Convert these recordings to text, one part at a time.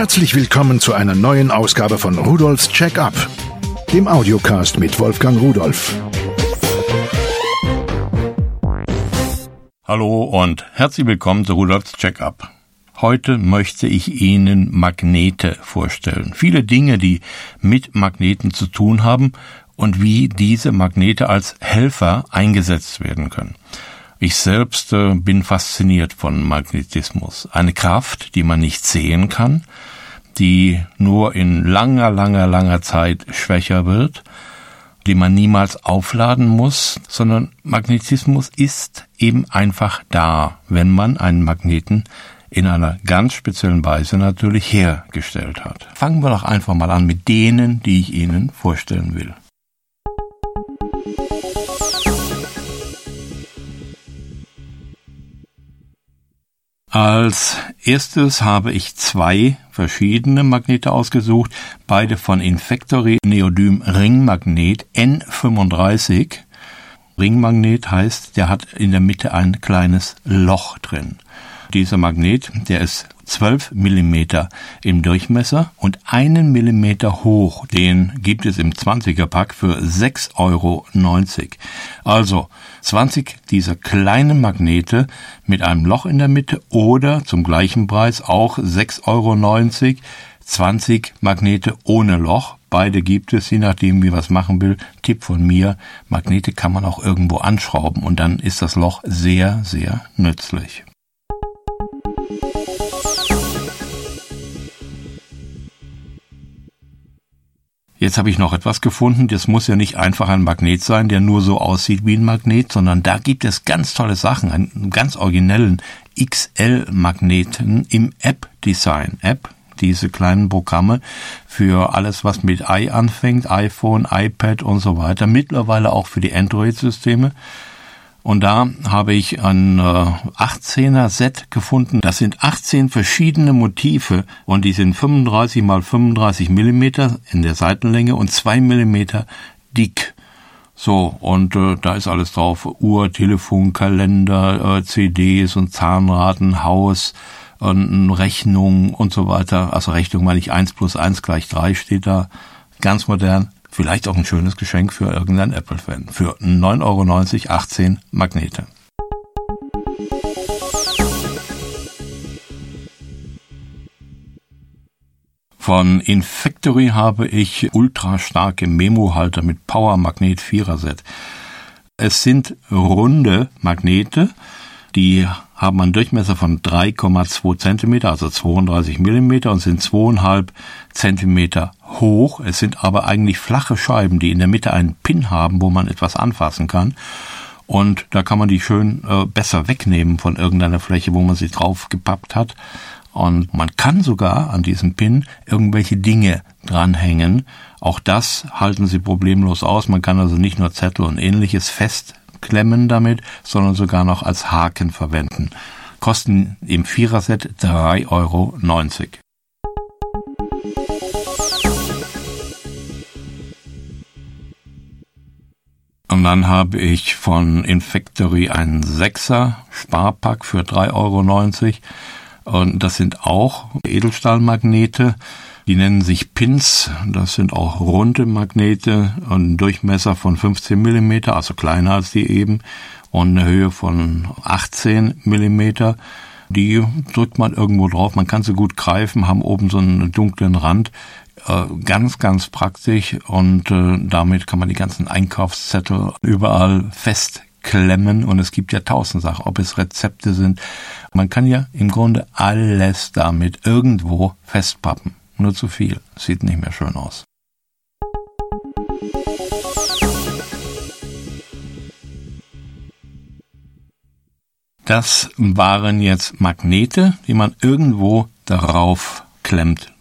Herzlich willkommen zu einer neuen Ausgabe von Rudolfs Check-up, dem Audiocast mit Wolfgang Rudolf. Hallo und herzlich willkommen zu Rudolfs Check-up. Heute möchte ich Ihnen Magnete vorstellen. Viele Dinge, die mit Magneten zu tun haben und wie diese Magnete als Helfer eingesetzt werden können. Ich selbst äh, bin fasziniert von Magnetismus. Eine Kraft, die man nicht sehen kann, die nur in langer, langer, langer Zeit schwächer wird, die man niemals aufladen muss, sondern Magnetismus ist eben einfach da, wenn man einen Magneten in einer ganz speziellen Weise natürlich hergestellt hat. Fangen wir doch einfach mal an mit denen, die ich Ihnen vorstellen will. Als erstes habe ich zwei verschiedene Magnete ausgesucht, beide von Infactory Neodym Ringmagnet N35. Ringmagnet heißt, der hat in der Mitte ein kleines Loch drin. Dieser Magnet, der ist 12 Millimeter im Durchmesser und einen Millimeter hoch. Den gibt es im 20er Pack für 6,90 Euro. Also 20 dieser kleinen Magnete mit einem Loch in der Mitte oder zum gleichen Preis auch 6,90 Euro. 20 Magnete ohne Loch. Beide gibt es, je nachdem, wie was machen will. Tipp von mir, Magnete kann man auch irgendwo anschrauben und dann ist das Loch sehr, sehr nützlich. Jetzt habe ich noch etwas gefunden. Das muss ja nicht einfach ein Magnet sein, der nur so aussieht wie ein Magnet, sondern da gibt es ganz tolle Sachen, einen ganz originellen XL-Magneten im App-Design. App, diese kleinen Programme für alles, was mit i anfängt, iPhone, iPad und so weiter, mittlerweile auch für die Android-Systeme. Und da habe ich ein äh, 18er Set gefunden. Das sind 18 verschiedene Motive und die sind 35 mal 35 Millimeter in der Seitenlänge und 2 Millimeter dick. So, und äh, da ist alles drauf. Uhr, Telefon, Kalender, äh, CDs und Zahnraten, Haus, und Rechnung und so weiter. Also Rechnung meine ich 1 plus 1 gleich 3 steht da. Ganz modern. Vielleicht auch ein schönes Geschenk für irgendeinen Apple-Fan. Für 9,90 Euro 18 Magnete. Von Infactory habe ich ultra starke Memo-Halter mit Power Magnet 4er Set. Es sind runde Magnete, die haben einen Durchmesser von 3,2 cm, also 32 mm und sind zweieinhalb Zentimeter hoch. Es sind aber eigentlich flache Scheiben, die in der Mitte einen Pin haben, wo man etwas anfassen kann. Und da kann man die schön äh, besser wegnehmen von irgendeiner Fläche, wo man sie drauf gepappt hat. Und man kann sogar an diesem Pin irgendwelche Dinge dranhängen. Auch das halten sie problemlos aus. Man kann also nicht nur Zettel und ähnliches fest klemmen damit, sondern sogar noch als Haken verwenden. Kosten im Viererset 3,90 Euro. Und dann habe ich von Infactory einen Sechser Sparpack für 3,90 Euro. Und das sind auch Edelstahlmagnete. Die nennen sich Pins. Das sind auch runde Magnete und Durchmesser von 15 Millimeter, also kleiner als die eben, und eine Höhe von 18 Millimeter. Die drückt man irgendwo drauf. Man kann sie gut greifen, haben oben so einen dunklen Rand. Äh, ganz, ganz praktisch und äh, damit kann man die ganzen Einkaufszettel überall festklemmen und es gibt ja tausend Sachen, ob es Rezepte sind. Man kann ja im Grunde alles damit irgendwo festpappen nur zu viel. Sieht nicht mehr schön aus. Das waren jetzt Magnete, die man irgendwo darauf klemmt.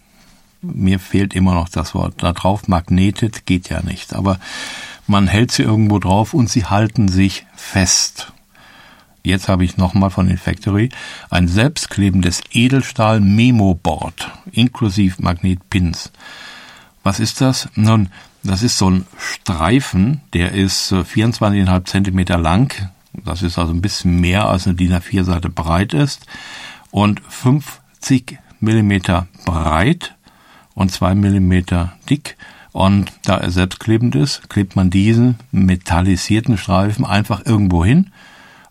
Mir fehlt immer noch das Wort. Da drauf magnetet geht ja nicht. Aber man hält sie irgendwo drauf und sie halten sich fest. Jetzt habe ich nochmal von den Factory ein selbstklebendes Edelstahl Memo Board inklusive Magnetpins. Was ist das? Nun, das ist so ein Streifen, der ist 24,5 äh, Zentimeter lang. Das ist also ein bisschen mehr als eine DIN A4 Seite breit ist und 50 Millimeter breit und zwei Millimeter dick. Und da er selbstklebend ist, klebt man diesen metallisierten Streifen einfach irgendwo hin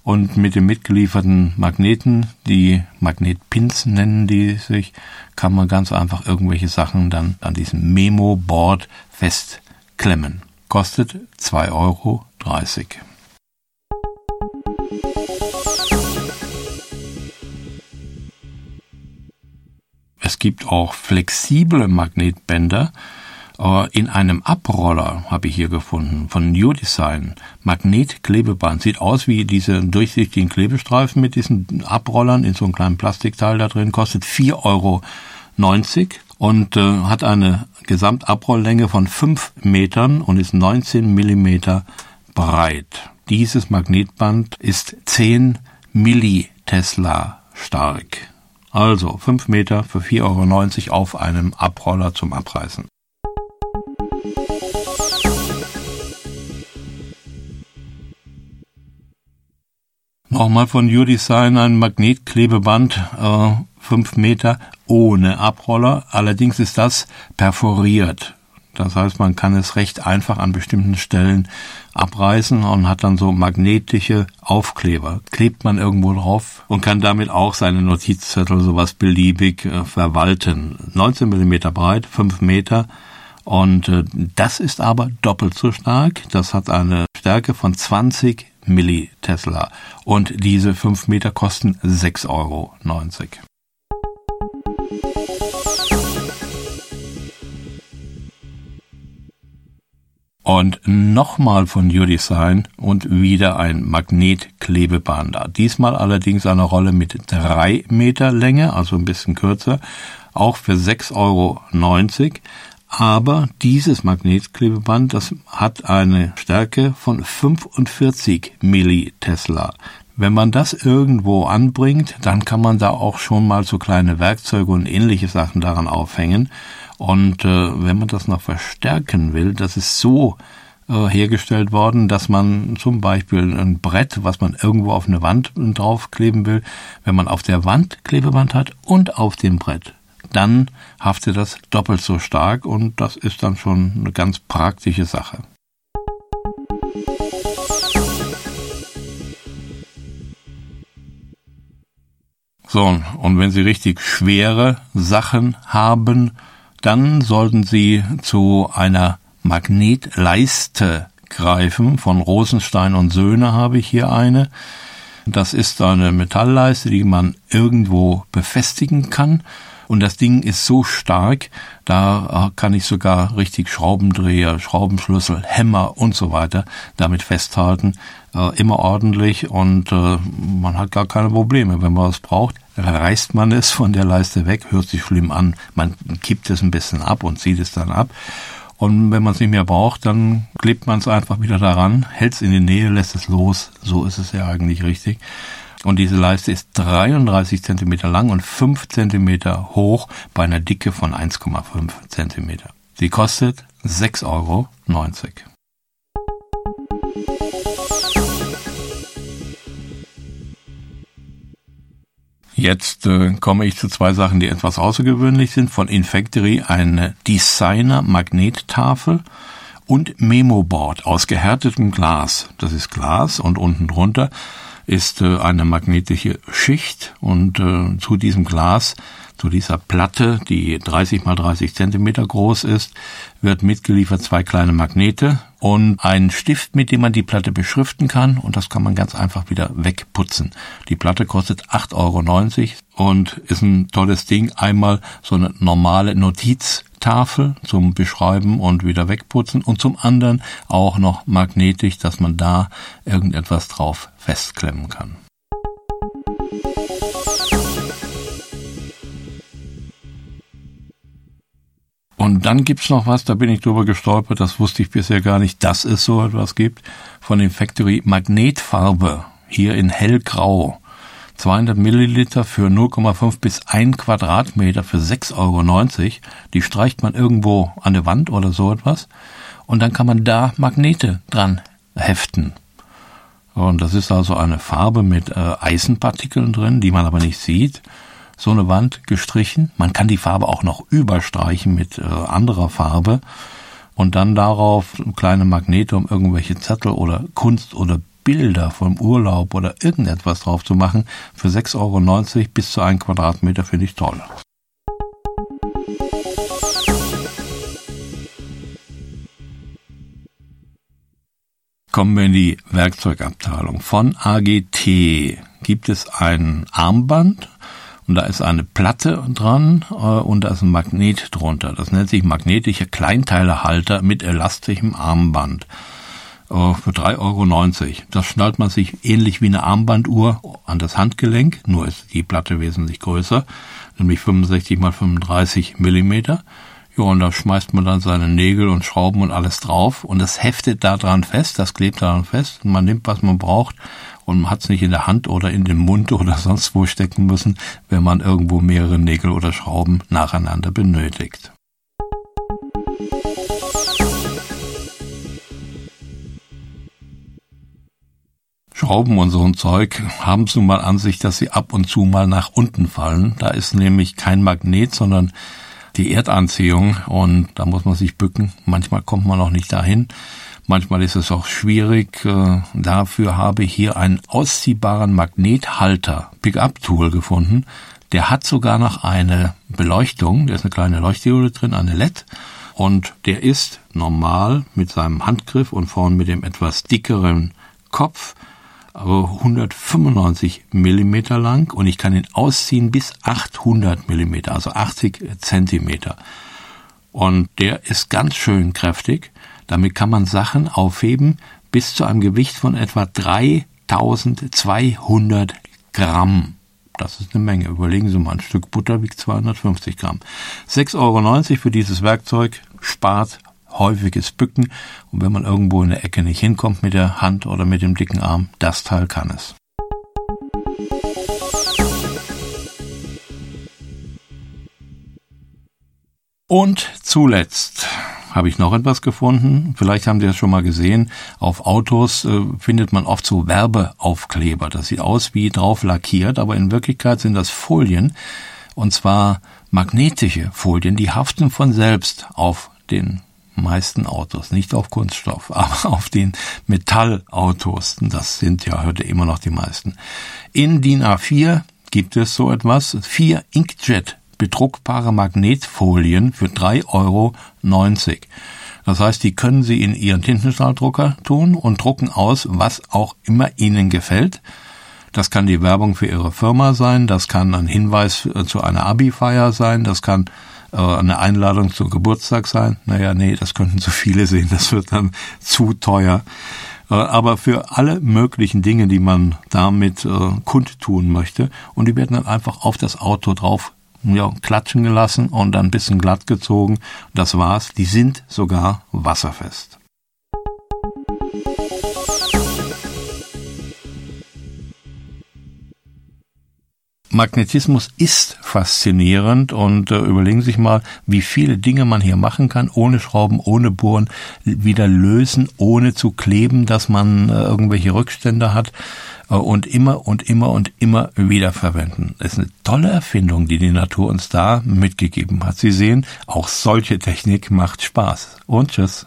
und mit den mitgelieferten Magneten, die Magnetpins nennen die sich, kann man ganz einfach irgendwelche Sachen dann an diesem Memo-Board festklemmen. Kostet 2,30 Euro. Es gibt auch flexible Magnetbänder. Äh, in einem Abroller habe ich hier gefunden von New Design. Magnetklebeband. Sieht aus wie diese durchsichtigen Klebestreifen mit diesen Abrollern in so einem kleinen Plastikteil da drin. Kostet 4,90 Euro und äh, hat eine Gesamtabrolllänge von 5 Metern und ist 19 Millimeter breit. Dieses Magnetband ist 10 Millitesla stark. Also 5 Meter für 4,90 Euro auf einem Abroller zum Abreißen. Nochmal von U-Design ein Magnetklebeband, äh, 5 Meter ohne Abroller. Allerdings ist das perforiert. Das heißt, man kann es recht einfach an bestimmten Stellen abreißen und hat dann so magnetische Aufkleber. Klebt man irgendwo drauf und kann damit auch seine Notizzettel sowas beliebig äh, verwalten. 19 Millimeter breit, 5 Meter. Und äh, das ist aber doppelt so stark. Das hat eine Stärke von 20 Millitesla. Und diese 5 Meter kosten 6,90 Euro. Und nochmal von U-Design und wieder ein Magnetklebeband. Diesmal allerdings eine Rolle mit drei Meter Länge, also ein bisschen kürzer, auch für 6,90 Euro. Aber dieses Magnetklebeband, das hat eine Stärke von 45 Millitesla. Wenn man das irgendwo anbringt, dann kann man da auch schon mal so kleine Werkzeuge und ähnliche Sachen daran aufhängen. Und äh, wenn man das noch verstärken will, das ist so äh, hergestellt worden, dass man zum Beispiel ein Brett, was man irgendwo auf eine Wand draufkleben will, wenn man auf der Wand Klebeband hat und auf dem Brett, dann haftet das doppelt so stark und das ist dann schon eine ganz praktische Sache. So, und wenn Sie richtig schwere Sachen haben, dann sollten Sie zu einer Magnetleiste greifen. Von Rosenstein und Söhne habe ich hier eine. Das ist eine Metallleiste, die man irgendwo befestigen kann. Und das Ding ist so stark, da kann ich sogar richtig Schraubendreher, Schraubenschlüssel, Hämmer und so weiter damit festhalten. Äh, immer ordentlich und äh, man hat gar keine Probleme. Wenn man es braucht, reißt man es von der Leiste weg, hört sich schlimm an. Man kippt es ein bisschen ab und zieht es dann ab. Und wenn man es nicht mehr braucht, dann klebt man es einfach wieder daran, hält es in die Nähe, lässt es los. So ist es ja eigentlich richtig. Und diese Leiste ist 33 Zentimeter lang und 5 Zentimeter hoch bei einer Dicke von 1,5 Zentimeter. Sie kostet 6,90 Euro. Jetzt äh, komme ich zu zwei Sachen, die etwas außergewöhnlich sind. Von Infactory eine Designer Magnettafel und Memoboard aus gehärtetem Glas. Das ist Glas und unten drunter ist äh, eine magnetische Schicht und äh, zu diesem Glas zu dieser Platte, die 30 mal 30 Zentimeter groß ist, wird mitgeliefert zwei kleine Magnete und ein Stift, mit dem man die Platte beschriften kann und das kann man ganz einfach wieder wegputzen. Die Platte kostet 8,90 Euro und ist ein tolles Ding. Einmal so eine normale Notiztafel zum Beschreiben und wieder wegputzen und zum anderen auch noch magnetisch, dass man da irgendetwas drauf festklemmen kann. Und dann gibt's noch was, da bin ich drüber gestolpert, das wusste ich bisher gar nicht, dass es so etwas gibt, von dem Factory Magnetfarbe, hier in hellgrau. 200 Milliliter für 0,5 bis 1 Quadratmeter für 6,90 Euro. Die streicht man irgendwo an der Wand oder so etwas. Und dann kann man da Magnete dran heften. Und das ist also eine Farbe mit äh, Eisenpartikeln drin, die man aber nicht sieht. so eine Wand gestrichen. Man kann die Farbe auch noch überstreichen mit äh, anderer Farbe und dann darauf kleine Magnete, um irgendwelche Zettel oder Kunst oder Bilder vom Urlaub oder irgendetwas drauf zu machen. Für 6,90 Euro bis zu 1 Quadratmeter finde ich toll. Kommen wir in die Werkzeugabteilung. Von AGT gibt es ein Armband und da ist eine Platte dran äh, und da ist ein Magnet drunter. Das nennt sich magnetischer Kleinteilehalter mit elastischem Armband für 3,90 Euro. Das schnallt man sich ähnlich wie eine Armbanduhr an das Handgelenk, nur ist die Platte wesentlich größer, nämlich 65 mal 35 Millimeter. Ja, und da schmeißt man dann seine Nägel und Schrauben und alles drauf und das heftet da dran fest, das klebt daran fest und man nimmt, was man braucht und man hat es nicht in der Hand oder in den Mund oder sonst wo stecken müssen, wenn man irgendwo mehrere Nägel oder Schrauben nacheinander benötigt. Schrauben und so ein Zeug haben es nun mal an sich, dass sie ab und zu mal nach unten fallen. Da ist nämlich kein Magnet, sondern die Erdanziehung und da muss man sich bücken. Manchmal kommt man auch nicht dahin. Manchmal ist es auch schwierig. Äh, dafür habe ich hier einen ausziehbaren Magnethalter Pickup-Tool gefunden. Der hat sogar noch eine Beleuchtung. Da ist eine kleine Leuchtdiode drin, eine LED. Und der ist normal mit seinem Handgriff und vorn mit dem etwas dickeren Kopf 195 Millimeter lang und ich kann ihn ausziehen bis 800 Millimeter, also 80 Zentimeter. Und der ist ganz schön kräftig. Damit kann man Sachen aufheben bis zu einem Gewicht von etwa 3200 Gramm. Das ist eine Menge. Überlegen Sie mal, ein Stück Butter wiegt 250 Gramm. 6,90 Euro für dieses Werkzeug spart häufiges Bücken und wenn man irgendwo in der Ecke nicht hinkommt mit der Hand oder mit dem dicken Arm, das Teil kann es. Und zuletzt habe ich noch etwas gefunden. Vielleicht haben Sie das schon mal gesehen. Auf Autos äh, findet man oft so Werbeaufkleber. Das sieht aus wie drauf lackiert, aber in Wirklichkeit sind das Folien. Und zwar magnetische Folien, die haften von selbst auf den meisten Autos, nicht auf Kunststoff, aber auf den Metallautos. Das sind ja heute immer noch die meisten. In DIN A4 gibt es so etwas, vier Inkjet bedruckbare Magnetfolien für 3,90 Euro. Das heißt, die können Sie in Ihren Tintenstrahldrucker tun und drucken aus, was auch immer Ihnen gefällt. Das kann die Werbung für Ihre Firma sein, das kann ein Hinweis zu einer Abi-Feier sein, das kann äh, eine Einladung zum Geburtstag sein. Naja, nee, das könnten zu viele sehen, das wird dann zu teuer. Äh, aber für alle möglichen Dinge, die man damit äh, kundtun möchte, und die werden dann einfach auf das Auto drauf ja, klatschen gelassen und dann ein bisschen glatt gezogen. Das war's. Die sind sogar wasserfest. Magnetismus ist faszinierend und äh, überlegen Sie sich mal, wie viele Dinge man hier machen kann, ohne Schrauben, ohne Bohren, wieder lösen, ohne zu kleben, dass man äh, irgendwelche Rückstände hat äh, und immer und immer und immer wieder verwenden. Das ist eine tolle Erfindung, die die Natur uns da mitgegeben hat. Sie sehen, auch solche Technik macht Spaß. Und tschüss.